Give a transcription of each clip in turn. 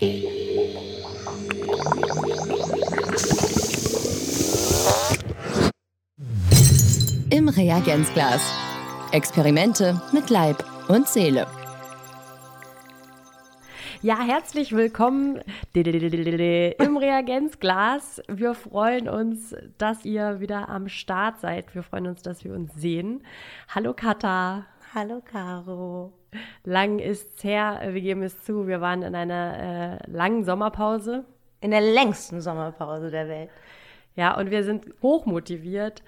Im Reagenzglas. Experimente mit Leib und Seele. Ja, herzlich willkommen im Reagenzglas. Wir freuen uns, dass ihr wieder am Start seid. Wir freuen uns, dass wir uns sehen. Hallo Katha. Hallo Caro. Lang ist's her, wir geben es zu, wir waren in einer äh, langen Sommerpause. In der längsten Sommerpause der Welt. Ja, und wir sind hochmotiviert,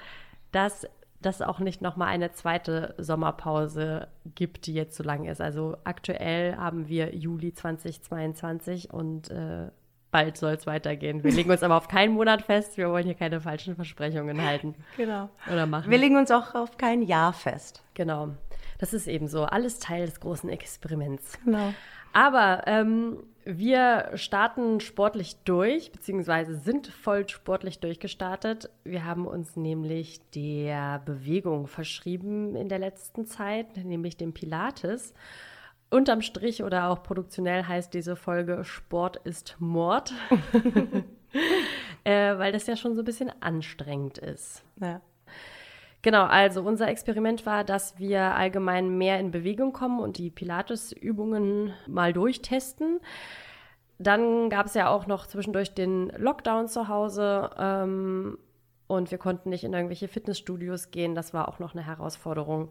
dass das auch nicht nochmal eine zweite Sommerpause gibt, die jetzt so lang ist. Also aktuell haben wir Juli 2022 und äh, bald soll es weitergehen. Wir legen uns aber auf keinen Monat fest. Wir wollen hier keine falschen Versprechungen halten. Genau. Oder machen. Wir legen uns auch auf kein Jahr fest. Genau. Das ist eben so. Alles Teil des großen Experiments. Genau. Aber ähm, wir starten sportlich durch, beziehungsweise sind voll sportlich durchgestartet. Wir haben uns nämlich der Bewegung verschrieben in der letzten Zeit, nämlich dem Pilates. Unterm Strich oder auch produktionell heißt diese Folge Sport ist Mord, äh, weil das ja schon so ein bisschen anstrengend ist. Ja. Genau, also unser Experiment war, dass wir allgemein mehr in Bewegung kommen und die Pilates-Übungen mal durchtesten. Dann gab es ja auch noch zwischendurch den Lockdown zu Hause ähm, und wir konnten nicht in irgendwelche Fitnessstudios gehen. Das war auch noch eine Herausforderung.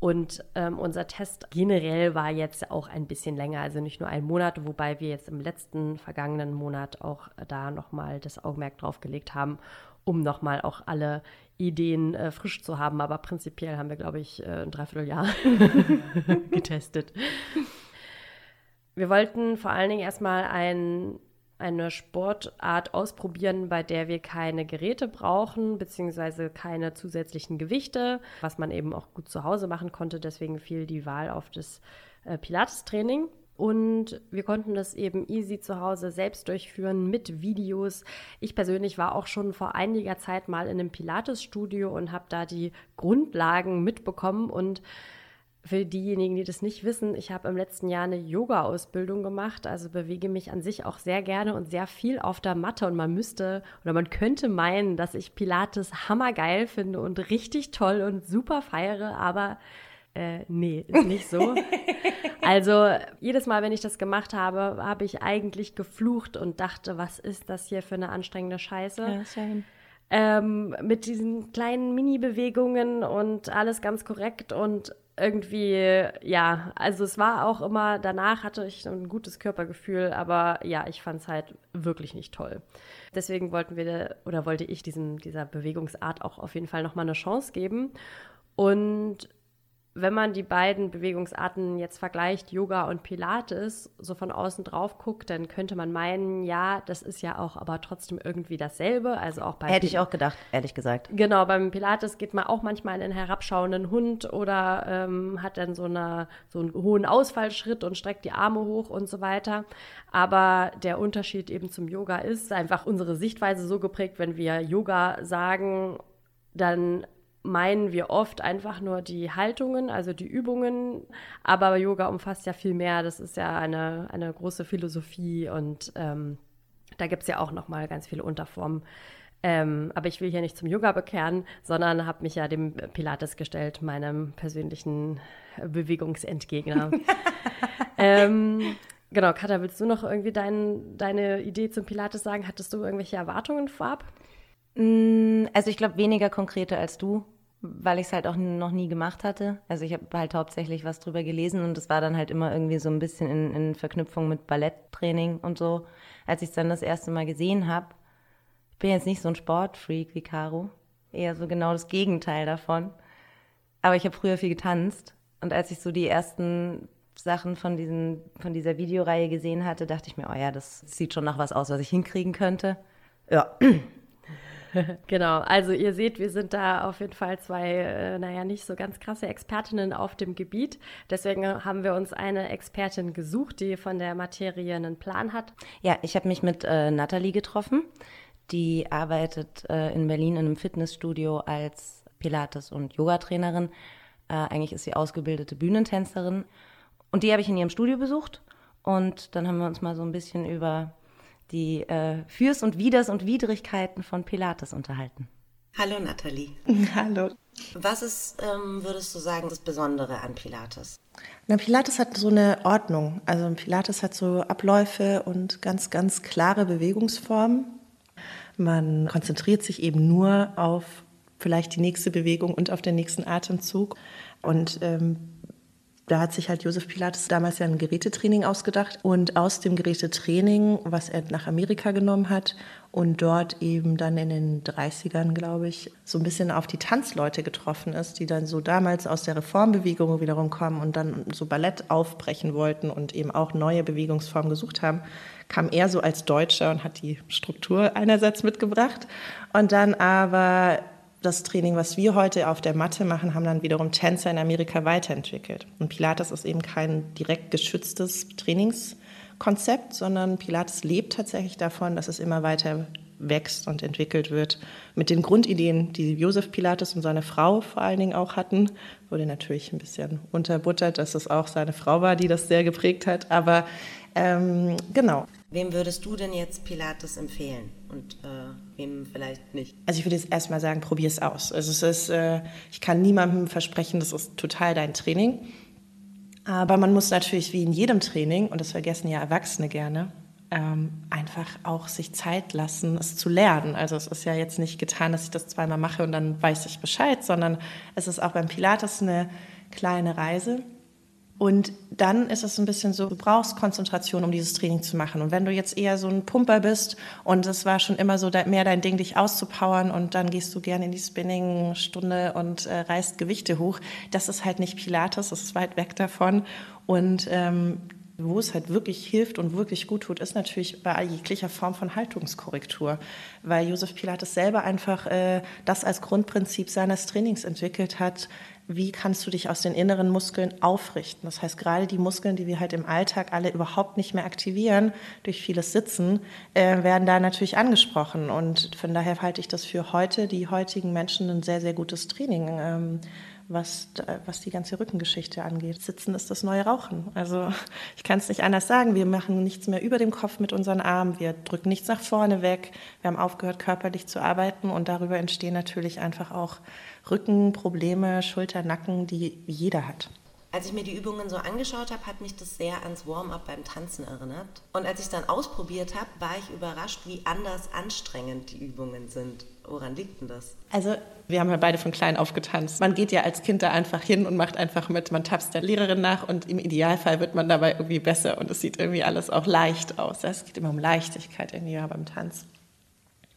Und ähm, unser Test generell war jetzt auch ein bisschen länger, also nicht nur ein Monat, wobei wir jetzt im letzten vergangenen Monat auch da nochmal das Augenmerk drauf gelegt haben, um nochmal auch alle Ideen äh, frisch zu haben. Aber prinzipiell haben wir, glaube ich, äh, ein Dreivierteljahr getestet. Wir wollten vor allen Dingen erstmal ein, eine Sportart ausprobieren, bei der wir keine Geräte brauchen, beziehungsweise keine zusätzlichen Gewichte, was man eben auch gut zu Hause machen konnte. Deswegen fiel die Wahl auf das äh, Pilates-Training. Und wir konnten das eben easy zu Hause selbst durchführen mit Videos. Ich persönlich war auch schon vor einiger Zeit mal in einem Pilates-Studio und habe da die Grundlagen mitbekommen. Und für diejenigen, die das nicht wissen, ich habe im letzten Jahr eine Yoga-Ausbildung gemacht, also bewege mich an sich auch sehr gerne und sehr viel auf der Matte. Und man müsste oder man könnte meinen, dass ich Pilates hammergeil finde und richtig toll und super feiere, aber äh, nee, ist nicht so. also jedes Mal, wenn ich das gemacht habe, habe ich eigentlich geflucht und dachte, was ist das hier für eine anstrengende Scheiße? Ja, schön. Ähm, mit diesen kleinen Mini-Bewegungen und alles ganz korrekt und irgendwie, ja, also es war auch immer, danach hatte ich ein gutes Körpergefühl, aber ja, ich fand es halt wirklich nicht toll. Deswegen wollten wir oder wollte ich diesem, dieser Bewegungsart auch auf jeden Fall nochmal eine Chance geben. Und wenn man die beiden Bewegungsarten jetzt vergleicht, Yoga und Pilates, so von außen drauf guckt, dann könnte man meinen, ja, das ist ja auch aber trotzdem irgendwie dasselbe. Also auch bei Hätte ich auch gedacht, ehrlich gesagt. Genau, beim Pilates geht man auch manchmal in einen herabschauenden Hund oder ähm, hat dann so, eine, so einen hohen Ausfallschritt und streckt die Arme hoch und so weiter. Aber der Unterschied eben zum Yoga ist einfach unsere Sichtweise so geprägt, wenn wir Yoga sagen, dann meinen wir oft einfach nur die Haltungen, also die Übungen, aber Yoga umfasst ja viel mehr. Das ist ja eine, eine große Philosophie und ähm, da gibt es ja auch noch mal ganz viele Unterformen. Ähm, aber ich will hier nicht zum Yoga bekehren, sondern habe mich ja dem Pilates gestellt, meinem persönlichen Bewegungsentgegner. ähm, genau, Katha, willst du noch irgendwie dein, deine Idee zum Pilates sagen? Hattest du irgendwelche Erwartungen vorab? Mm, also ich glaube weniger konkrete als du weil ich es halt auch noch nie gemacht hatte. Also ich habe halt hauptsächlich was drüber gelesen und es war dann halt immer irgendwie so ein bisschen in, in Verknüpfung mit Balletttraining und so. Als ich es dann das erste Mal gesehen habe, ich bin jetzt nicht so ein Sportfreak wie Caro, eher so genau das Gegenteil davon. Aber ich habe früher viel getanzt und als ich so die ersten Sachen von, diesen, von dieser Videoreihe gesehen hatte, dachte ich mir, oh ja, das sieht schon nach was aus, was ich hinkriegen könnte. Ja, genau, also ihr seht, wir sind da auf jeden Fall zwei, äh, naja, nicht so ganz krasse Expertinnen auf dem Gebiet. Deswegen haben wir uns eine Expertin gesucht, die von der Materie einen Plan hat. Ja, ich habe mich mit äh, Nathalie getroffen. Die arbeitet äh, in Berlin in einem Fitnessstudio als Pilates- und Yogatrainerin. Äh, eigentlich ist sie ausgebildete Bühnentänzerin. Und die habe ich in ihrem Studio besucht Und dann haben wir uns mal so ein bisschen über die äh, Fürs und Widers und Widrigkeiten von Pilates unterhalten. Hallo Nathalie. Hallo. Was ist, ähm, würdest du sagen, das Besondere an Pilates? Na, Pilates hat so eine Ordnung. Also Pilates hat so Abläufe und ganz, ganz klare Bewegungsformen. Man konzentriert sich eben nur auf vielleicht die nächste Bewegung und auf den nächsten Atemzug. Und ähm, da hat sich halt Josef Pilates damals ja ein Gerätetraining ausgedacht und aus dem Gerätetraining, was er nach Amerika genommen hat und dort eben dann in den 30ern, glaube ich, so ein bisschen auf die Tanzleute getroffen ist, die dann so damals aus der Reformbewegung wiederum kommen und dann so Ballett aufbrechen wollten und eben auch neue Bewegungsformen gesucht haben, kam er so als Deutscher und hat die Struktur einerseits mitgebracht und dann aber das Training, was wir heute auf der Matte machen, haben dann wiederum Tänzer in Amerika weiterentwickelt. Und Pilates ist eben kein direkt geschütztes Trainingskonzept, sondern Pilates lebt tatsächlich davon, dass es immer weiter wächst und entwickelt wird. Mit den Grundideen, die Josef Pilates und seine Frau vor allen Dingen auch hatten, wurde natürlich ein bisschen unterbuttert, dass es auch seine Frau war, die das sehr geprägt hat. Aber ähm, genau. Wem würdest du denn jetzt Pilates empfehlen und äh, wem vielleicht nicht? Also ich würde jetzt erstmal sagen, probier es aus. Also es ist, äh, ich kann niemandem versprechen, das ist total dein Training. Aber man muss natürlich wie in jedem Training, und das vergessen ja Erwachsene gerne, ähm, einfach auch sich Zeit lassen, es zu lernen. Also es ist ja jetzt nicht getan, dass ich das zweimal mache und dann weiß ich Bescheid, sondern es ist auch beim Pilates eine kleine Reise und dann ist es ein bisschen so, du brauchst Konzentration, um dieses Training zu machen. Und wenn du jetzt eher so ein Pumper bist und es war schon immer so mehr dein Ding, dich auszupowern und dann gehst du gerne in die Spinning-Stunde und äh, reißt Gewichte hoch, das ist halt nicht Pilates, das ist weit weg davon. Und ähm, wo es halt wirklich hilft und wirklich gut tut, ist natürlich bei jeglicher Form von Haltungskorrektur, weil Josef Pilates selber einfach äh, das als Grundprinzip seines Trainings entwickelt hat, wie kannst du dich aus den inneren Muskeln aufrichten. Das heißt, gerade die Muskeln, die wir halt im Alltag alle überhaupt nicht mehr aktivieren durch vieles Sitzen, äh, werden da natürlich angesprochen. Und von daher halte ich das für heute, die heutigen Menschen, ein sehr, sehr gutes Training. Ähm, was, was die ganze Rückengeschichte angeht. Sitzen ist das neue Rauchen. Also ich kann es nicht anders sagen. Wir machen nichts mehr über dem Kopf mit unseren Armen. Wir drücken nichts nach vorne weg. Wir haben aufgehört, körperlich zu arbeiten und darüber entstehen natürlich einfach auch Rückenprobleme, Schulter, Nacken, die jeder hat. Als ich mir die Übungen so angeschaut habe, hat mich das sehr ans Warm-up beim Tanzen erinnert. Und als ich es dann ausprobiert habe, war ich überrascht, wie anders anstrengend die Übungen sind. Woran liegt denn das? Also, wir haben ja beide von klein auf getanzt. Man geht ja als Kind da einfach hin und macht einfach mit. Man tapst der Lehrerin nach und im Idealfall wird man dabei irgendwie besser und es sieht irgendwie alles auch leicht aus. Es geht immer um Leichtigkeit irgendwie beim Tanz.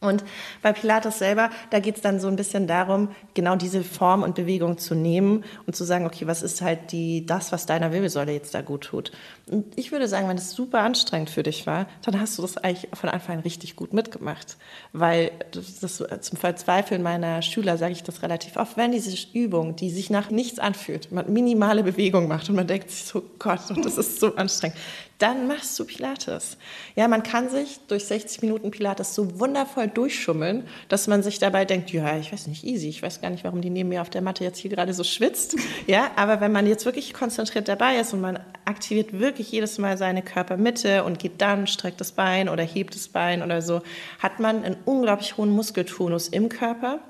Und bei Pilates selber, da geht es dann so ein bisschen darum, genau diese Form und Bewegung zu nehmen und zu sagen, okay, was ist halt die, das, was deiner Wirbelsäule jetzt da gut tut. Und ich würde sagen, wenn es super anstrengend für dich war, dann hast du das eigentlich von Anfang an richtig gut mitgemacht. Weil das, das zum Verzweifeln meiner Schüler sage ich das relativ oft, wenn diese Übung, die sich nach nichts anfühlt, man minimale Bewegung macht und man denkt sich so, Gott, das ist so anstrengend, dann machst du Pilates. Ja, man kann sich durch 60 Minuten Pilates so wundervoll durchschummeln, dass man sich dabei denkt, ja, ich weiß nicht, easy, ich weiß gar nicht, warum die neben mir auf der Matte jetzt hier gerade so schwitzt. Ja, aber wenn man jetzt wirklich konzentriert dabei ist und man aktiviert wirklich jedes Mal seine Körpermitte und geht dann, streckt das Bein oder hebt das Bein oder so, hat man einen unglaublich hohen Muskeltonus im Körper,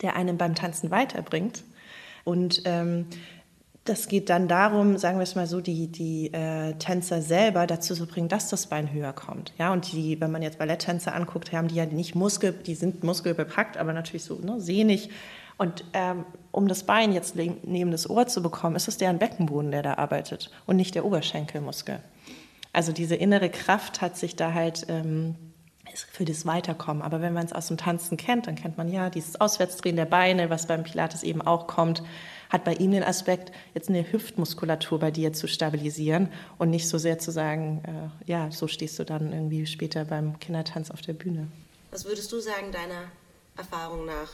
der einem beim Tanzen weiterbringt. Und ähm, das geht dann darum, sagen wir es mal so, die, die äh, Tänzer selber dazu zu bringen, dass das Bein höher kommt. Ja, und die, wenn man jetzt Balletttänzer anguckt, haben die ja nicht Muskel, die sind muskelbepackt, aber natürlich so ne, sehnig. Und ähm, um das Bein jetzt neben das Ohr zu bekommen, ist es deren Beckenboden, der da arbeitet und nicht der Oberschenkelmuskel. Also diese innere Kraft hat sich da halt ähm, für das Weiterkommen. Aber wenn man es aus dem Tanzen kennt, dann kennt man ja dieses Auswärtsdrehen der Beine, was beim Pilates eben auch kommt hat bei ihm den Aspekt, jetzt eine Hüftmuskulatur bei dir zu stabilisieren und nicht so sehr zu sagen, äh, ja, so stehst du dann irgendwie später beim Kindertanz auf der Bühne. Was würdest du sagen, deiner Erfahrung nach?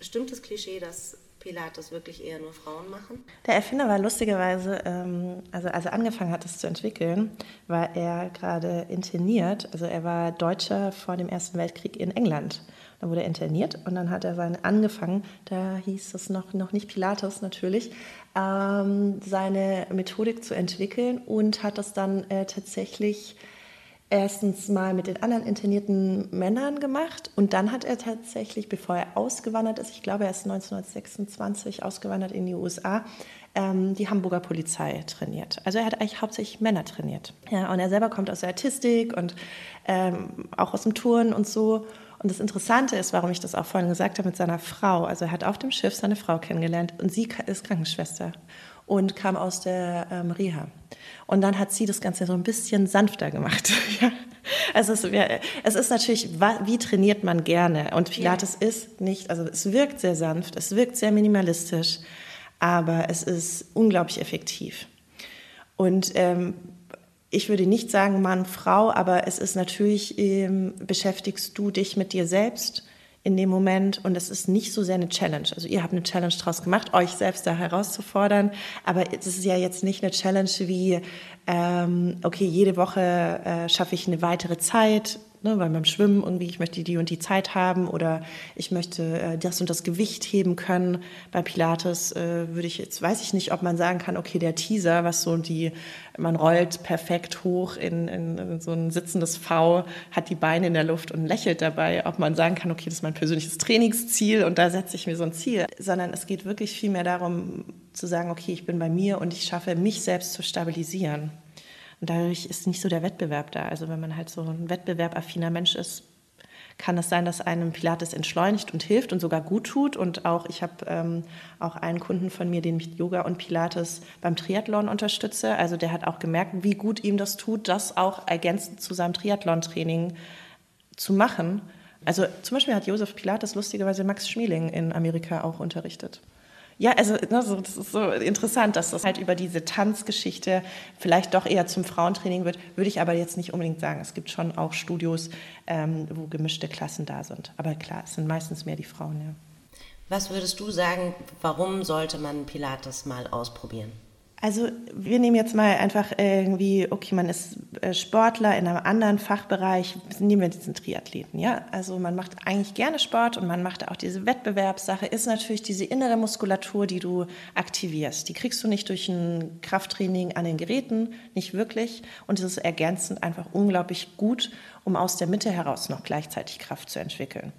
Stimmt das Klischee, dass Pilates wirklich eher nur Frauen machen? Der Erfinder war lustigerweise, ähm, also als er angefangen hat, es zu entwickeln, war er gerade interniert. Also er war Deutscher vor dem Ersten Weltkrieg in England. Da wurde er interniert und dann hat er seine angefangen, da hieß es noch, noch nicht Pilates natürlich, ähm, seine Methodik zu entwickeln und hat das dann äh, tatsächlich erstens mal mit den anderen internierten Männern gemacht und dann hat er tatsächlich, bevor er ausgewandert ist, ich glaube, er ist 1926 ausgewandert in die USA, ähm, die Hamburger Polizei trainiert. Also er hat eigentlich hauptsächlich Männer trainiert. Ja, und er selber kommt aus der Artistik und ähm, auch aus dem Touren und so. Und das Interessante ist, warum ich das auch vorhin gesagt habe mit seiner Frau. Also er hat auf dem Schiff seine Frau kennengelernt und sie ist Krankenschwester und kam aus der ähm, Reha. Und dann hat sie das Ganze so ein bisschen sanfter gemacht. ja. Also es, es, ist natürlich, wie trainiert man gerne? Und Pilates ja. ist nicht, also es wirkt sehr sanft, es wirkt sehr minimalistisch, aber es ist unglaublich effektiv. Und ähm, ich würde nicht sagen Mann, Frau, aber es ist natürlich, ähm, beschäftigst du dich mit dir selbst in dem Moment und es ist nicht so sehr eine Challenge. Also ihr habt eine Challenge draus gemacht, euch selbst da herauszufordern, aber es ist ja jetzt nicht eine Challenge wie, ähm, okay, jede Woche äh, schaffe ich eine weitere Zeit, ne, weil beim Schwimmen irgendwie, ich möchte die und die Zeit haben oder ich möchte äh, das und das Gewicht heben können. Bei Pilates äh, würde ich jetzt, weiß ich nicht, ob man sagen kann, okay, der Teaser, was so die, man rollt perfekt hoch in, in, in so ein sitzendes V, hat die Beine in der Luft und lächelt dabei, ob man sagen kann, okay, das ist mein persönliches Trainingsziel und da setze ich mir so ein Ziel, sondern es geht wirklich viel mehr darum zu sagen, okay, ich bin bei mir und ich schaffe, mich selbst zu stabilisieren. Und dadurch ist nicht so der Wettbewerb da. Also wenn man halt so ein wettbewerbaffiner Mensch ist, kann es sein, dass einem Pilates entschleunigt und hilft und sogar gut tut. Und auch ich habe ähm, auch einen Kunden von mir, den ich Yoga und Pilates beim Triathlon unterstütze. Also der hat auch gemerkt, wie gut ihm das tut, das auch ergänzend zu seinem Triathlon-Training zu machen. Also zum Beispiel hat Josef Pilates lustigerweise Max Schmeling in Amerika auch unterrichtet. Ja, also ne, so, das ist so interessant, dass das halt über diese Tanzgeschichte vielleicht doch eher zum Frauentraining wird, würde ich aber jetzt nicht unbedingt sagen. Es gibt schon auch Studios, ähm, wo gemischte Klassen da sind. Aber klar, es sind meistens mehr die Frauen, ja. Was würdest du sagen, warum sollte man Pilates mal ausprobieren? Also wir nehmen jetzt mal einfach irgendwie, okay, man ist äh, Sportler in einem anderen Fachbereich, nehmen wir diesen Triathleten, ja. Also man macht eigentlich gerne Sport und man macht auch diese Wettbewerbssache, ist natürlich diese innere Muskulatur, die du aktivierst. Die kriegst du nicht durch ein Krafttraining an den Geräten, nicht wirklich. Und es ist ergänzend einfach unglaublich gut, um aus der Mitte heraus noch gleichzeitig Kraft zu entwickeln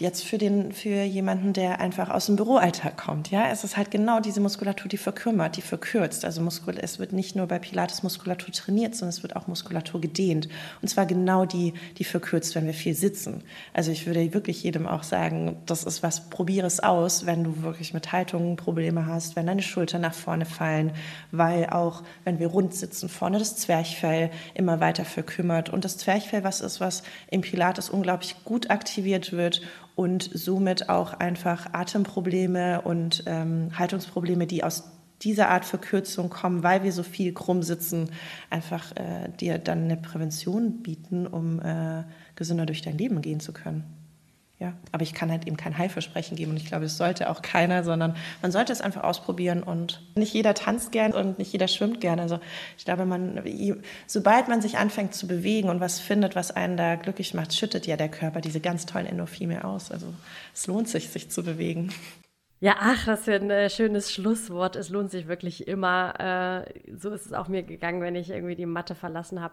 jetzt für, den, für jemanden, der einfach aus dem Büroalltag kommt, ja, es ist halt genau diese Muskulatur, die verkümmert, die verkürzt. Also Muskul es wird nicht nur bei Pilates Muskulatur trainiert, sondern es wird auch Muskulatur gedehnt. Und zwar genau die, die verkürzt, wenn wir viel sitzen. Also ich würde wirklich jedem auch sagen, das ist was, probiere es aus, wenn du wirklich mit Haltungen Probleme hast, wenn deine Schultern nach vorne fallen, weil auch, wenn wir rund sitzen, vorne das Zwerchfell immer weiter verkümmert. Und das Zwerchfell, was ist, was im Pilates unglaublich gut aktiviert wird und somit auch einfach Atemprobleme und ähm, Haltungsprobleme, die aus dieser Art Verkürzung kommen, weil wir so viel krumm sitzen, einfach äh, dir dann eine Prävention bieten, um äh, gesünder durch dein Leben gehen zu können. Ja, aber ich kann halt eben kein Heilversprechen geben und ich glaube, es sollte auch keiner, sondern man sollte es einfach ausprobieren und nicht jeder tanzt gern und nicht jeder schwimmt gern. Also ich glaube, man, sobald man sich anfängt zu bewegen und was findet, was einen da glücklich macht, schüttet ja der Körper diese ganz tollen Endorphine aus. Also es lohnt sich, sich zu bewegen. Ja, ach, das ist ein äh, schönes Schlusswort. Es lohnt sich wirklich immer. Äh, so ist es auch mir gegangen, wenn ich irgendwie die Matte verlassen habe.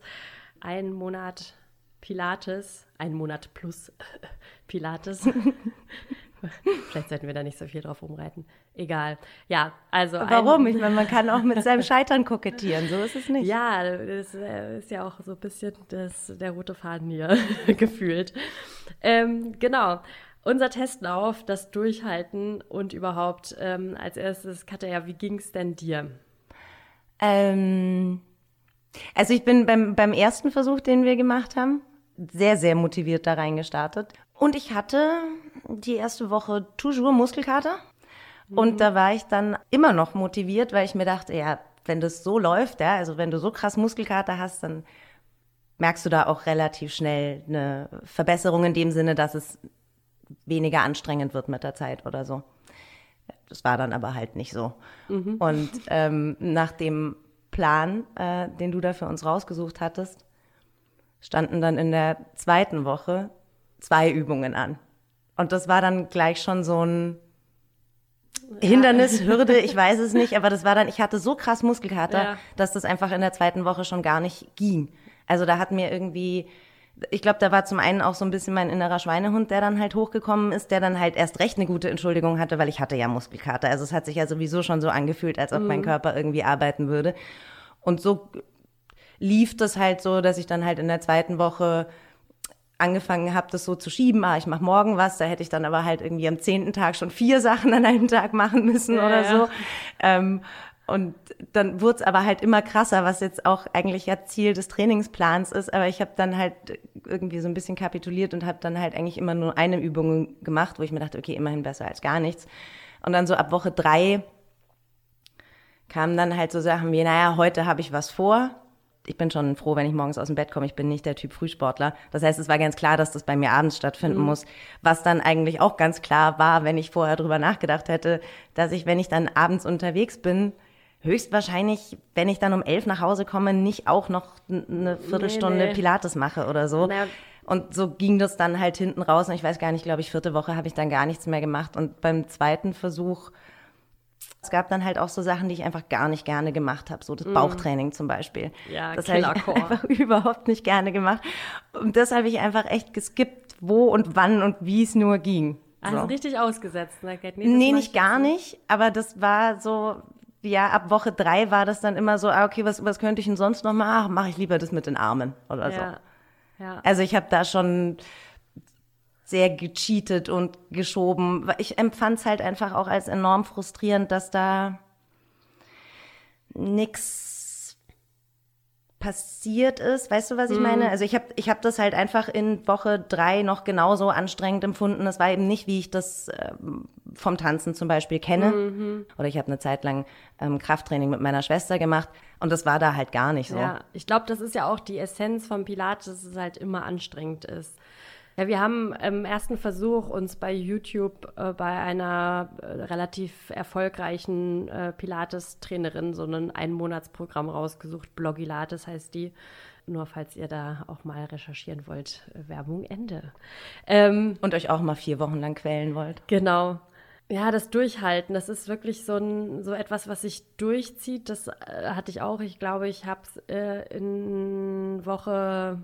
Einen Monat Pilates, einen Monat plus Pilates. Vielleicht sollten wir da nicht so viel drauf rumreiten. Egal. Ja, also. Warum? ich meine, man kann auch mit seinem Scheitern kokettieren. So ist es nicht. Ja, das äh, ist ja auch so ein bisschen das, der rote Faden hier gefühlt. Ähm, genau. Unser Testlauf, das Durchhalten und überhaupt ähm, als erstes, Katja, wie ging es denn dir? Ähm, also ich bin beim, beim ersten Versuch, den wir gemacht haben, sehr, sehr motiviert da reingestartet. Und ich hatte die erste Woche toujours Muskelkater. Mhm. Und da war ich dann immer noch motiviert, weil ich mir dachte, ja, wenn das so läuft, ja, also wenn du so krass Muskelkater hast, dann merkst du da auch relativ schnell eine Verbesserung in dem Sinne, dass es weniger anstrengend wird mit der Zeit oder so. das war dann aber halt nicht so. Mhm. Und ähm, nach dem Plan, äh, den du da für uns rausgesucht hattest, standen dann in der zweiten Woche zwei Übungen an. Und das war dann gleich schon so ein Hindernis, Hürde, ich weiß es nicht, aber das war dann, ich hatte so krass Muskelkater, ja. dass das einfach in der zweiten Woche schon gar nicht ging. Also da hat mir irgendwie, ich glaube, da war zum einen auch so ein bisschen mein innerer Schweinehund, der dann halt hochgekommen ist, der dann halt erst recht eine gute Entschuldigung hatte, weil ich hatte ja Muskelkater. Also es hat sich ja sowieso schon so angefühlt, als ob mhm. mein Körper irgendwie arbeiten würde. Und so lief das halt so, dass ich dann halt in der zweiten Woche angefangen habe, das so zu schieben, ah, ich mache morgen was, da hätte ich dann aber halt irgendwie am zehnten Tag schon vier Sachen an einem Tag machen müssen ja, oder so. Ähm, und dann wurde es aber halt immer krasser, was jetzt auch eigentlich ja Ziel des Trainingsplans ist. Aber ich habe dann halt irgendwie so ein bisschen kapituliert und habe dann halt eigentlich immer nur eine Übung gemacht, wo ich mir dachte, okay, immerhin besser als gar nichts. Und dann so ab Woche drei kamen dann halt so Sachen wie, naja, heute habe ich was vor ich bin schon froh, wenn ich morgens aus dem Bett komme. Ich bin nicht der Typ Frühsportler. Das heißt, es war ganz klar, dass das bei mir abends stattfinden mhm. muss. Was dann eigentlich auch ganz klar war, wenn ich vorher drüber nachgedacht hätte, dass ich, wenn ich dann abends unterwegs bin, höchstwahrscheinlich, wenn ich dann um elf nach Hause komme, nicht auch noch eine Viertelstunde nee, nee. Pilates mache oder so. Na, und so ging das dann halt hinten raus. Und ich weiß gar nicht, glaube ich, vierte Woche habe ich dann gar nichts mehr gemacht. Und beim zweiten Versuch es gab dann halt auch so Sachen, die ich einfach gar nicht gerne gemacht habe, so das mm. Bauchtraining zum Beispiel. Ja, das habe ich einfach überhaupt nicht gerne gemacht. Und das habe ich einfach echt geskippt, wo und wann und wie es nur ging. Also so. richtig ausgesetzt, ne? Nee, nee nicht gar so. nicht, aber das war so, ja, ab Woche drei war das dann immer so, ah, okay, was, was könnte ich denn sonst noch machen? Mache ich lieber das mit den Armen oder ja. so. Ja. Also ich habe da schon sehr gecheatet und geschoben. Ich empfand es halt einfach auch als enorm frustrierend, dass da nichts passiert ist. Weißt du, was ich mhm. meine? Also ich habe ich hab das halt einfach in Woche drei noch genauso anstrengend empfunden. Es war eben nicht, wie ich das äh, vom Tanzen zum Beispiel kenne. Mhm. Oder ich habe eine Zeit lang ähm, Krafttraining mit meiner Schwester gemacht und das war da halt gar nicht so. Ja, ich glaube, das ist ja auch die Essenz vom Pilates, dass es halt immer anstrengend ist. Ja, wir haben im ersten Versuch uns bei YouTube äh, bei einer äh, relativ erfolgreichen äh, Pilates-Trainerin so ein Einmonatsprogramm rausgesucht. Blogilates heißt die. Nur falls ihr da auch mal recherchieren wollt, äh, Werbung Ende. Ähm, Und euch auch mal vier Wochen lang quälen wollt. Genau. Ja, das Durchhalten, das ist wirklich so, ein, so etwas, was sich durchzieht. Das äh, hatte ich auch. Ich glaube, ich habe es äh, in Woche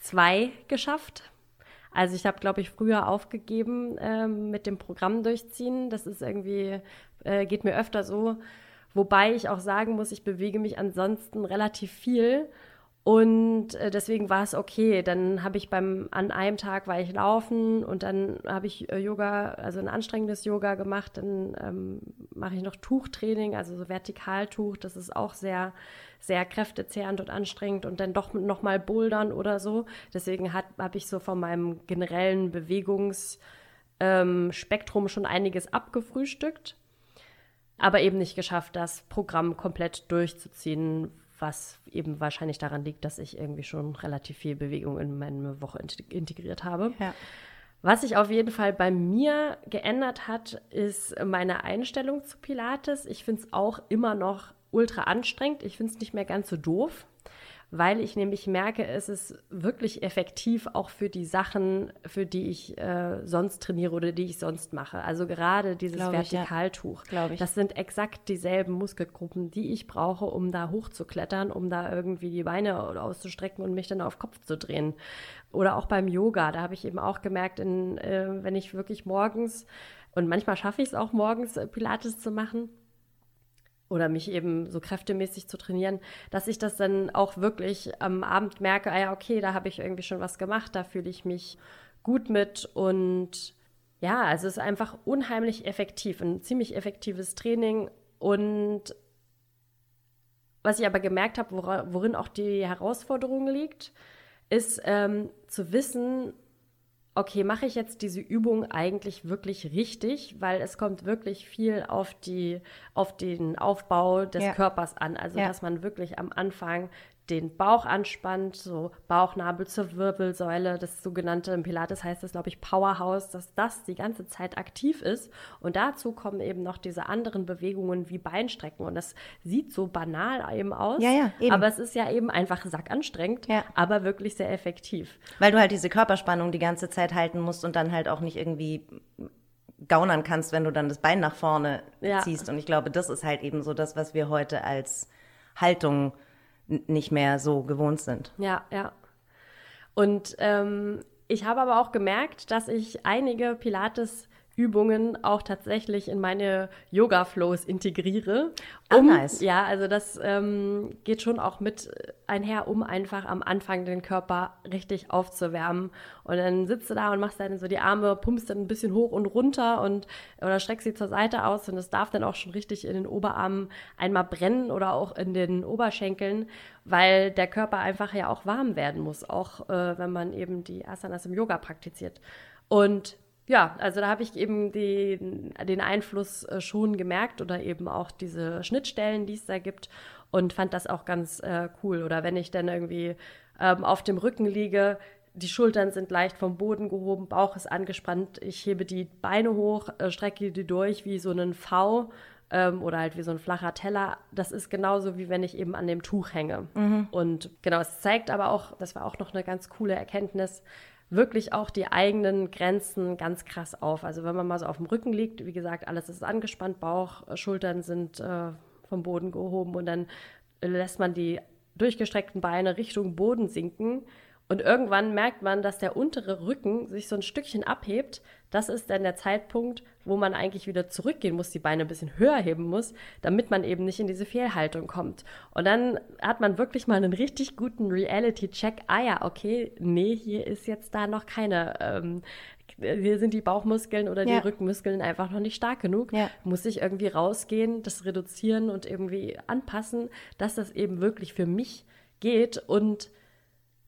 zwei geschafft. Also ich habe, glaube ich, früher aufgegeben ähm, mit dem Programm durchziehen. Das ist irgendwie, äh, geht mir öfter so. Wobei ich auch sagen muss, ich bewege mich ansonsten relativ viel und äh, deswegen war es okay. Dann habe ich beim, an einem Tag war ich laufen und dann habe ich äh, Yoga, also ein anstrengendes Yoga gemacht. Dann ähm, mache ich noch Tuchtraining, also so Vertikaltuch. Das ist auch sehr, sehr kräftezehrend und anstrengend und dann doch noch mal Bouldern oder so. Deswegen habe ich so von meinem generellen Bewegungsspektrum ähm, schon einiges abgefrühstückt aber eben nicht geschafft, das Programm komplett durchzuziehen, was eben wahrscheinlich daran liegt, dass ich irgendwie schon relativ viel Bewegung in meine Woche integriert habe. Ja. Was sich auf jeden Fall bei mir geändert hat, ist meine Einstellung zu Pilates. Ich finde es auch immer noch ultra anstrengend. Ich finde es nicht mehr ganz so doof weil ich nämlich merke, es ist wirklich effektiv auch für die Sachen, für die ich äh, sonst trainiere oder die ich sonst mache. Also gerade dieses Glaube Vertikaltuch. Ich, ja. ich. Das sind exakt dieselben Muskelgruppen, die ich brauche, um da hochzuklettern, um da irgendwie die Beine auszustrecken und mich dann auf Kopf zu drehen. Oder auch beim Yoga, da habe ich eben auch gemerkt, in, äh, wenn ich wirklich morgens und manchmal schaffe ich es auch morgens, äh, Pilates zu machen oder mich eben so kräftemäßig zu trainieren, dass ich das dann auch wirklich am Abend merke, ah ja, okay, da habe ich irgendwie schon was gemacht, da fühle ich mich gut mit. Und ja, also es ist einfach unheimlich effektiv, ein ziemlich effektives Training. Und was ich aber gemerkt habe, worin auch die Herausforderung liegt, ist ähm, zu wissen, okay, mache ich jetzt diese Übung eigentlich wirklich richtig, weil es kommt wirklich viel auf die auf den Aufbau des ja. Körpers an, also ja. dass man wirklich am Anfang den Bauch anspannt, so Bauchnabel zur Wirbelsäule, das sogenannte im Pilates heißt das, glaube ich, Powerhouse, dass das die ganze Zeit aktiv ist. Und dazu kommen eben noch diese anderen Bewegungen wie Beinstrecken. Und das sieht so banal eben aus. Ja, ja, eben. Aber es ist ja eben einfach sackanstrengend, Ja. aber wirklich sehr effektiv. Weil du halt diese Körperspannung die ganze Zeit halten musst und dann halt auch nicht irgendwie gaunern kannst, wenn du dann das Bein nach vorne ziehst. Und ich glaube, das ist halt eben so das, was wir heute als Haltung nicht mehr so gewohnt sind. Ja, ja. Und ähm, ich habe aber auch gemerkt, dass ich einige Pilates-Übungen auch tatsächlich in meine Yoga-Flows integriere. Ah, nice. Ja, also das ähm, geht schon auch mit einher, um einfach am Anfang den Körper richtig aufzuwärmen. Und dann sitzt du da und machst dann so die Arme, pumpst dann ein bisschen hoch und runter und oder streckst sie zur Seite aus und es darf dann auch schon richtig in den Oberarmen einmal brennen oder auch in den Oberschenkeln, weil der Körper einfach ja auch warm werden muss, auch äh, wenn man eben die Asanas im Yoga praktiziert. Und ja, also da habe ich eben die, den Einfluss äh, schon gemerkt oder eben auch diese Schnittstellen, die es da gibt und fand das auch ganz äh, cool. Oder wenn ich dann irgendwie ähm, auf dem Rücken liege, die Schultern sind leicht vom Boden gehoben, Bauch ist angespannt, ich hebe die Beine hoch, äh, strecke die durch wie so einen V ähm, oder halt wie so ein flacher Teller. Das ist genauso wie wenn ich eben an dem Tuch hänge. Und genau, es zeigt aber auch, das war auch noch eine ganz coole Erkenntnis, wirklich auch die eigenen Grenzen ganz krass auf. Also wenn man mal so auf dem Rücken liegt, wie gesagt, alles ist angespannt, Bauch, äh, Schultern sind äh, vom Boden gehoben und dann lässt man die durchgestreckten Beine Richtung Boden sinken. Und irgendwann merkt man, dass der untere Rücken sich so ein Stückchen abhebt. Das ist dann der Zeitpunkt, wo man eigentlich wieder zurückgehen muss, die Beine ein bisschen höher heben muss, damit man eben nicht in diese Fehlhaltung kommt. Und dann hat man wirklich mal einen richtig guten Reality-Check. Ah ja, okay, nee, hier ist jetzt da noch keine, ähm, hier sind die Bauchmuskeln oder Ja. die Rückenmuskeln einfach noch nicht stark genug. Ja. Muss ich irgendwie rausgehen, das reduzieren und irgendwie anpassen, dass das eben wirklich für mich geht und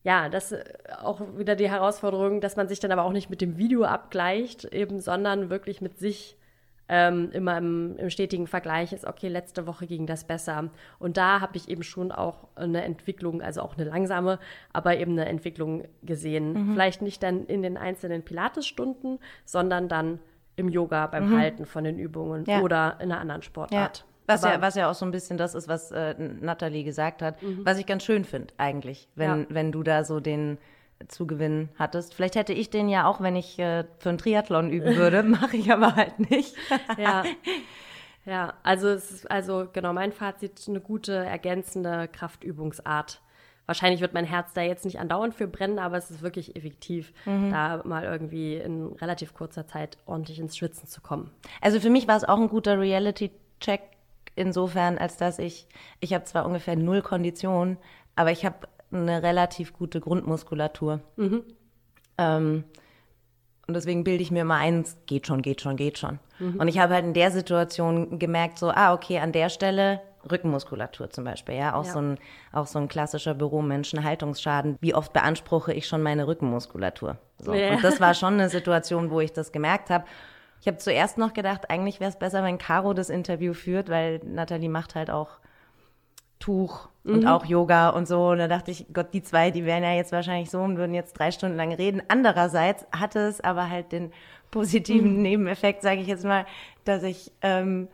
ja, das äh, auch wieder die Herausforderung, dass man sich dann aber auch nicht mit dem Video abgleicht, eben, sondern wirklich mit sich ähm, immer im, im stetigen Vergleich ist, okay, letzte Woche ging das besser. Und da habe ich eben schon auch eine Entwicklung, also auch eine langsame, aber eben eine Entwicklung gesehen. Vielleicht nicht dann in den einzelnen Pilates-Stunden, sondern dann im Yoga beim Halten von den Übungen Ja. oder in einer anderen Sportart. Was Aber- ja, was ja auch so ein bisschen das ist, was äh, Nathalie gesagt hat, was ich ganz schön finde eigentlich, wenn, Ja. wenn du da so den Zugewinn hattest. Vielleicht hätte ich den ja auch, wenn ich äh, für einen Triathlon üben würde, mache ich aber halt nicht. Ja. Ja, also es ist, also genau, mein Fazit, eine gute ergänzende Kraftübungsart. Wahrscheinlich wird mein Herz da jetzt nicht andauernd für brennen, aber es ist wirklich effektiv, da mal irgendwie in relativ kurzer Zeit ordentlich ins Schwitzen zu kommen. Also für mich war es auch ein guter Reality-Check insofern, als dass ich, ich habe zwar ungefähr null Kondition, aber ich habe eine relativ gute Grundmuskulatur. Ähm, und deswegen bilde ich mir immer ein, es geht schon, geht schon, geht schon. Und ich habe halt in der Situation gemerkt, so, ah, okay, an der Stelle Rückenmuskulatur zum Beispiel, ja, auch, Ja. So, ein, auch so ein klassischer Büromenschen, Haltungsschaden. Wie oft beanspruche ich schon meine Rückenmuskulatur? So. Ja. Und das war schon eine Situation, wo ich das gemerkt habe. Ich habe zuerst noch gedacht, eigentlich wäre es besser, wenn Caro das Interview führt, weil Nathalie macht halt auch Tuch und auch Yoga und so. Und da dachte ich, Gott, die zwei, die wären ja jetzt wahrscheinlich so und würden jetzt drei Stunden lang reden. Andererseits hatte es aber halt den positiven Nebeneffekt, sage ich jetzt mal, dass ich, ähm,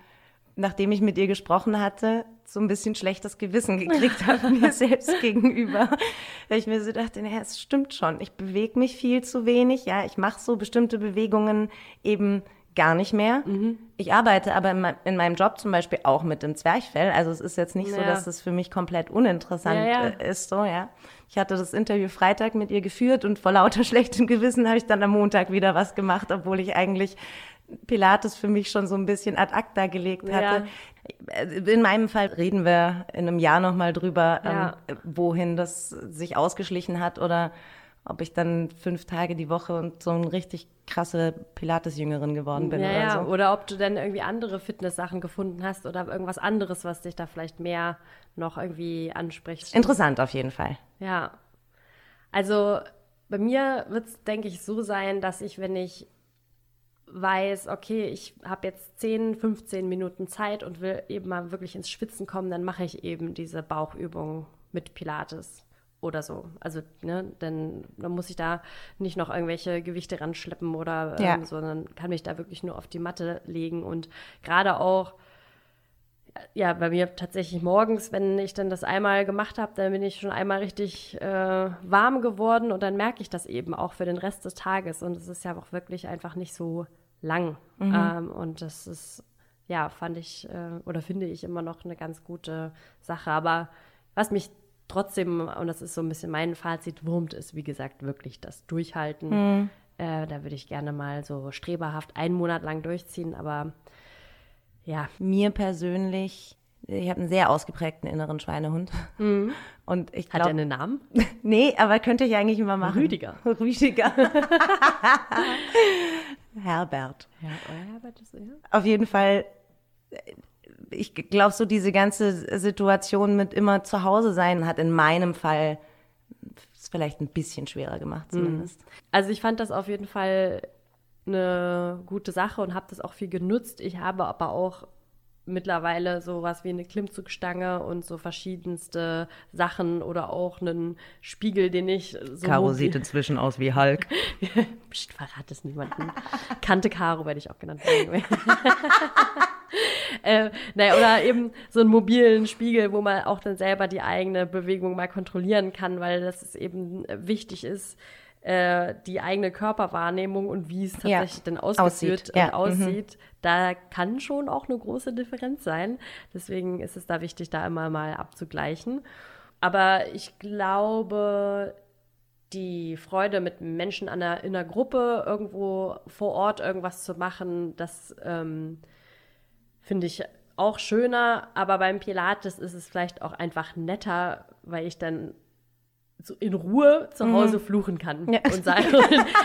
nachdem ich mit ihr gesprochen hatte, so ein bisschen schlechtes Gewissen gekriegt habe mir selbst gegenüber. Weil ich mir so dachte, naja, es stimmt schon. Ich bewege mich viel zu wenig. Ja, ich mache so bestimmte Bewegungen eben gar nicht mehr. Ich arbeite aber in, in meinem Job zum Beispiel auch mit dem Zwerchfell. Also es ist jetzt nicht so, Ja. dass es für mich komplett uninteressant Ja, ja. äh, ist. So, ja. Ich hatte das Interview Freitag mit ihr geführt und vor lauter schlechtem Gewissen habe ich dann am Montag wieder was gemacht, obwohl ich eigentlich Pilates für mich schon so ein bisschen ad acta gelegt hatte. In meinem Fall reden wir in einem Jahr nochmal drüber, Ja. ähm, wohin das sich ausgeschlichen hat oder ob ich dann fünf Tage die Woche und so eine richtig krasse Pilates-Jüngerin geworden bin ja, oder so. Oder ob du dann irgendwie andere Fitness-Sachen gefunden hast oder irgendwas anderes, was dich da vielleicht mehr noch irgendwie anspricht. Interessant auf jeden Fall. Ja. Also bei mir wird es, denke ich, so sein, dass ich, wenn ich weiß, okay, ich habe jetzt 10, 15 Minuten Zeit und will eben mal wirklich ins Schwitzen kommen, dann mache ich eben diese Bauchübung mit Pilates oder so. Also, ne, dann, dann muss ich da nicht noch irgendwelche Gewichte ranschleppen oder ähm, Ja. sondern kann mich da wirklich nur auf die Matte legen und gerade auch ja, bei mir tatsächlich morgens, wenn ich dann das einmal gemacht habe, dann bin ich schon einmal richtig äh, warm geworden und dann merke ich das eben auch für den Rest des Tages. Und es ist ja auch wirklich einfach nicht so lang. Ähm, und das ist, ja, fand ich äh, oder finde ich immer noch eine ganz gute Sache. Aber was mich trotzdem, und das ist so ein bisschen mein Fazit, wurmt, ist, wie gesagt, wirklich das Durchhalten. Äh, da würde ich gerne mal so streberhaft einen Monat lang durchziehen, aber ja, Mir persönlich, ich habe einen sehr ausgeprägten inneren Schweinehund. Und ich hat er einen Namen? nee, aber könnte ich eigentlich immer machen. Rüdiger. Rüdiger. Herbert. Ja, Herbert ist ja. Auf jeden Fall, ich glaube, so diese ganze Situation mit immer zu Hause sein hat in meinem Fall es vielleicht ein bisschen schwerer gemacht zumindest. Also ich fand das auf jeden Fall eine gute Sache und habe das auch viel genutzt. Ich habe aber auch mittlerweile sowas wie eine Klimmzugstange und so verschiedenste Sachen oder auch einen Spiegel, den ich so Caro sieht inzwischen aus wie Hulk. Psst, verrat es niemandem. Kante Caro werde ich auch genannt. äh, naja, oder eben so einen mobilen Spiegel, wo man auch dann selber die eigene Bewegung mal kontrollieren kann, weil das ist eben äh, wichtig ist, äh, die eigene Körperwahrnehmung und wie es Ja. tatsächlich dann ausgeführt Aussieht, ja, und aussieht, da kann schon auch eine große Differenz sein. Deswegen ist es da wichtig, da immer mal abzugleichen. Aber ich glaube, die Freude mit Menschen an einer, in einer Gruppe irgendwo vor Ort irgendwas zu machen, das ähm, finde ich auch schöner. Aber beim Pilates ist es vielleicht auch einfach netter, weil ich dann so in Ruhe zu Hause fluchen kann Mhm. Ja. und sagen.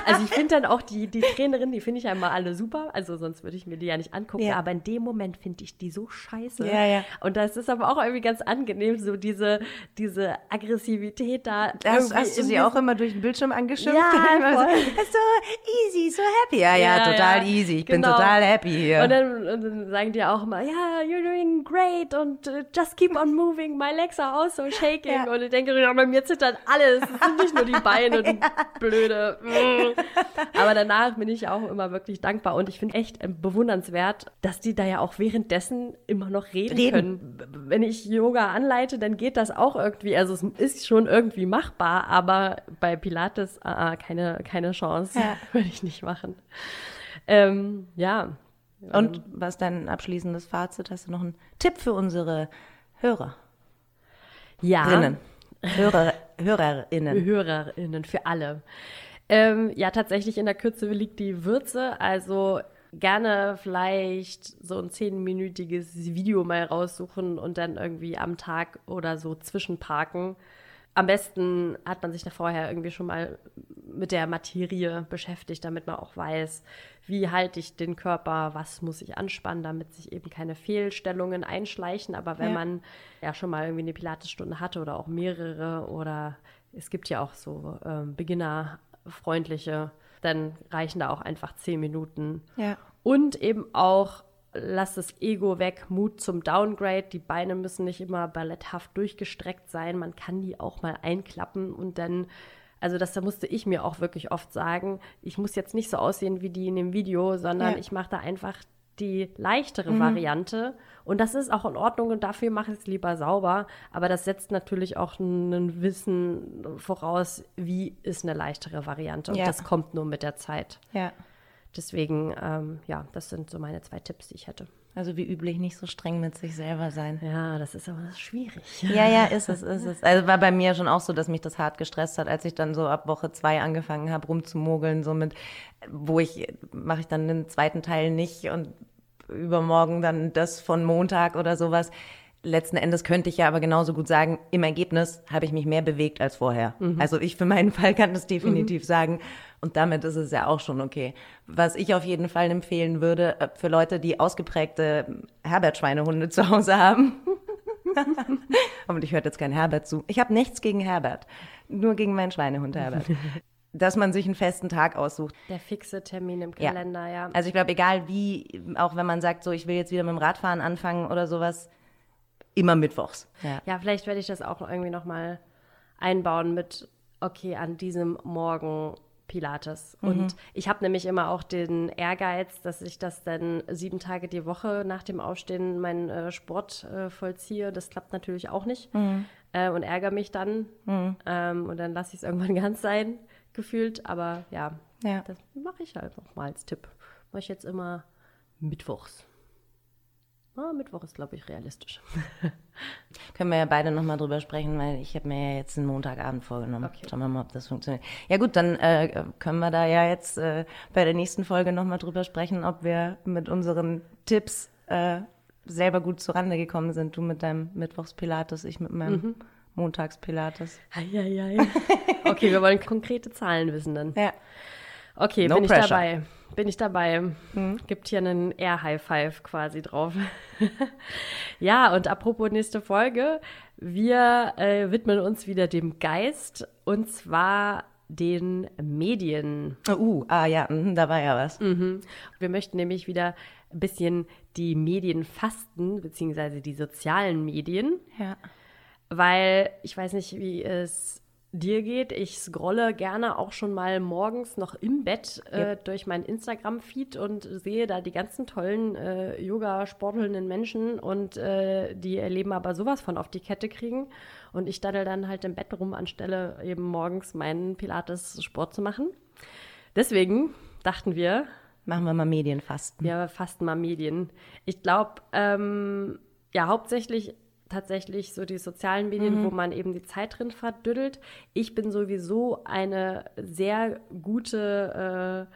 Also ich finde dann auch die, die Trainerin, die finde ich ja immer alle super. Also sonst würde ich mir die ja nicht angucken. Ja. Aber in dem Moment finde ich die so scheiße. Ja, ja. Und das ist aber auch irgendwie ganz angenehm, so diese, diese Aggressivität da. Hast, hast du sie auch immer durch den Bildschirm angeschimpft? Ja, voll. so easy, so happy. Ja, ja, Ja, total easy. Ich bin Genau. total happy hier. Und dann, und dann sagen die auch immer, ja, you're doing great und uh, just keep on moving, my legs are also shaking. Und ich denke, bei mir zittert alles. Es sind nicht nur die Beine und blöde. mm. Aber danach bin ich auch immer wirklich dankbar und ich finde echt äh, bewundernswert, dass die da ja auch währenddessen immer noch reden, Reden. können. Wenn ich Yoga anleite, dann geht das auch irgendwie. Also es ist schon irgendwie machbar, aber bei Pilates ah, ah, keine, keine Chance. Ja. Würde ich nicht machen. Ähm, ja, Und was dein abschließendes Fazit? Hast du noch einen Tipp für unsere Hörer? Ja. Drinnen. Hörer, HörerInnen. HörerInnen, für alle. Ähm, ja, tatsächlich in der Kürze liegt die Würze. Also gerne vielleicht so ein zehnminütiges Video mal raussuchen und dann irgendwie am Tag oder so zwischenparken. Am besten hat man sich da vorher irgendwie schon mal mit der Materie beschäftigt, damit man auch weiß, wie halte ich den Körper, was muss ich anspannen, damit sich eben keine Fehlstellungen einschleichen. Aber wenn Ja. man ja schon mal irgendwie eine Pilatesstunde hatte oder auch mehrere oder es gibt ja auch so ähm, Beginnerfreundliche, dann reichen da auch einfach zehn Minuten. Ja. Und eben auch, lass das Ego weg, Mut zum Downgrade. Die Beine müssen nicht immer balletthaft durchgestreckt sein. Man kann die auch mal einklappen und dann, also das da musste ich mir auch wirklich oft sagen, ich muss jetzt nicht so aussehen wie die in dem Video, sondern Ja. ich mache da einfach die leichtere Variante. Und das ist auch in Ordnung und dafür mache ich es lieber sauber. Aber das setzt natürlich auch ein Wissen voraus, wie ist eine leichtere Variante. Und Ja. das kommt nur mit der Zeit. Ja. Deswegen, ähm, ja, das sind so meine zwei Tipps, die ich hätte. Also wie üblich nicht so streng mit sich selber sein. Ja, das ist aber schwierig. Ja, ja, ist es, ist es. Also war bei mir schon auch so, dass mich das hart gestresst hat, als ich dann so ab Woche zwei angefangen habe, rumzumogeln, so mit, wo ich, mache ich dann den zweiten Teil nicht und übermorgen dann das von Montag oder sowas. Letzten Endes könnte ich ja aber genauso gut sagen, im Ergebnis habe ich mich mehr bewegt als vorher. Also ich für meinen Fall kann das definitiv sagen. Und damit ist es ja auch schon okay. Was ich auf jeden Fall empfehlen würde, äh, für Leute, die ausgeprägte Herbert-Schweinehunde zu Hause haben, Hoffentlich hört jetzt kein Herbert zu. Ich habe nichts gegen Herbert, nur gegen meinen Schweinehund Herbert. Dass man sich einen festen Tag aussucht. Der fixe Termin im Ja. Kalender, ja. Also ich glaube, egal wie, auch wenn man sagt, so ich will jetzt wieder mit dem Radfahren anfangen oder sowas, immer mittwochs. Ja. ja, vielleicht werde ich das auch irgendwie nochmal einbauen mit, okay, an diesem Morgen Pilates. Und mhm. ich habe nämlich immer auch den Ehrgeiz, dass ich das dann sieben Tage die Woche nach dem Aufstehen meinen äh, Sport äh, vollziehe. Das klappt natürlich auch nicht mhm. äh, und ärgere mich dann. Mhm. Ähm, und dann lasse ich es irgendwann ganz sein, gefühlt. Aber ja, ja. das mache ich halt noch mal als Tipp. Mache ich jetzt immer mittwochs. Oh, Mittwoch ist, glaube ich, realistisch. Können wir ja beide nochmal drüber sprechen, weil ich habe mir ja jetzt einen Montagabend vorgenommen. Okay. Schauen wir mal, ob das funktioniert. Ja gut, dann äh, können wir da ja jetzt äh, bei der nächsten Folge nochmal drüber sprechen, ob wir mit unseren Tipps äh, selber gut zurande gekommen sind. Du mit deinem Mittwochspilates, ich mit meinem mhm. Montagspilates. Eieiei. okay, wir wollen konkrete Zahlen wissen dann. Ja. Okay, no bin pressure. ich dabei. Bin ich dabei. Mhm. Gibt hier einen Air High Five quasi drauf. ja, und apropos nächste Folge, wir äh, widmen uns wieder dem Geist und zwar den Medien. Oh, uh, ah ja, mh, da war ja was. Mhm. Wir möchten nämlich wieder ein bisschen die Medien fasten, beziehungsweise die sozialen Medien. Ja. Weil ich weiß nicht, wie es dir geht. Ich scrolle gerne auch schon mal morgens noch im Bett äh, ja. durch meinen Instagram-Feed und sehe da die ganzen tollen äh, Yoga-sportelnden Menschen und äh, die erleben aber sowas von auf die Kette kriegen. Und ich daddel dann halt im Bett rum, anstelle eben morgens meinen Pilates-Sport zu machen. Deswegen dachten wir. Machen wir mal Medienfasten. Ja, fasten mal Medien. Ich glaube, ähm, ja, hauptsächlich tatsächlich so die sozialen Medien, mhm. wo man eben die Zeit drin verdüddelt. Ich bin sowieso eine sehr gute äh,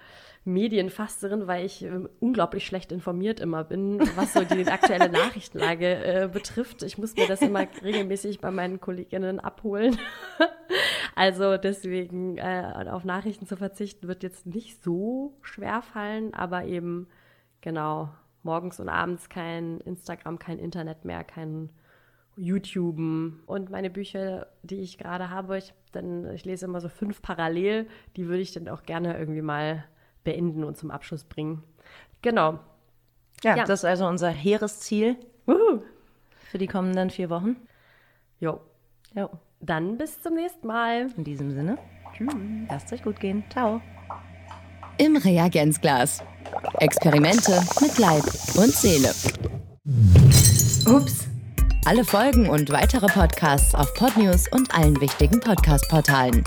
Medienfasterin, weil ich äh, unglaublich schlecht informiert immer bin, was so die aktuelle Nachrichtenlage äh, betrifft. Ich muss mir das immer regelmäßig bei meinen Kolleginnen abholen. also deswegen äh, auf Nachrichten zu verzichten wird jetzt nicht so schwer fallen, aber eben genau morgens und abends kein Instagram, kein Internet mehr, kein YouTube und meine Bücher, die ich gerade habe, ich, dann, ich lese immer so fünf parallel, die würde ich dann auch gerne irgendwie mal beenden und zum Abschluss bringen. Genau. Ja, ja. das ist also unser hehres Ziel Uhu. für die kommenden vier Wochen. Jo. Jo. Dann bis zum nächsten Mal. In diesem Sinne. Tschüss. Lasst euch gut gehen. Ciao. Im Reagenzglas. Experimente mit Leib und Seele. Ups. Alle Folgen und weitere Podcasts auf Podnews und allen wichtigen Podcast-Portalen.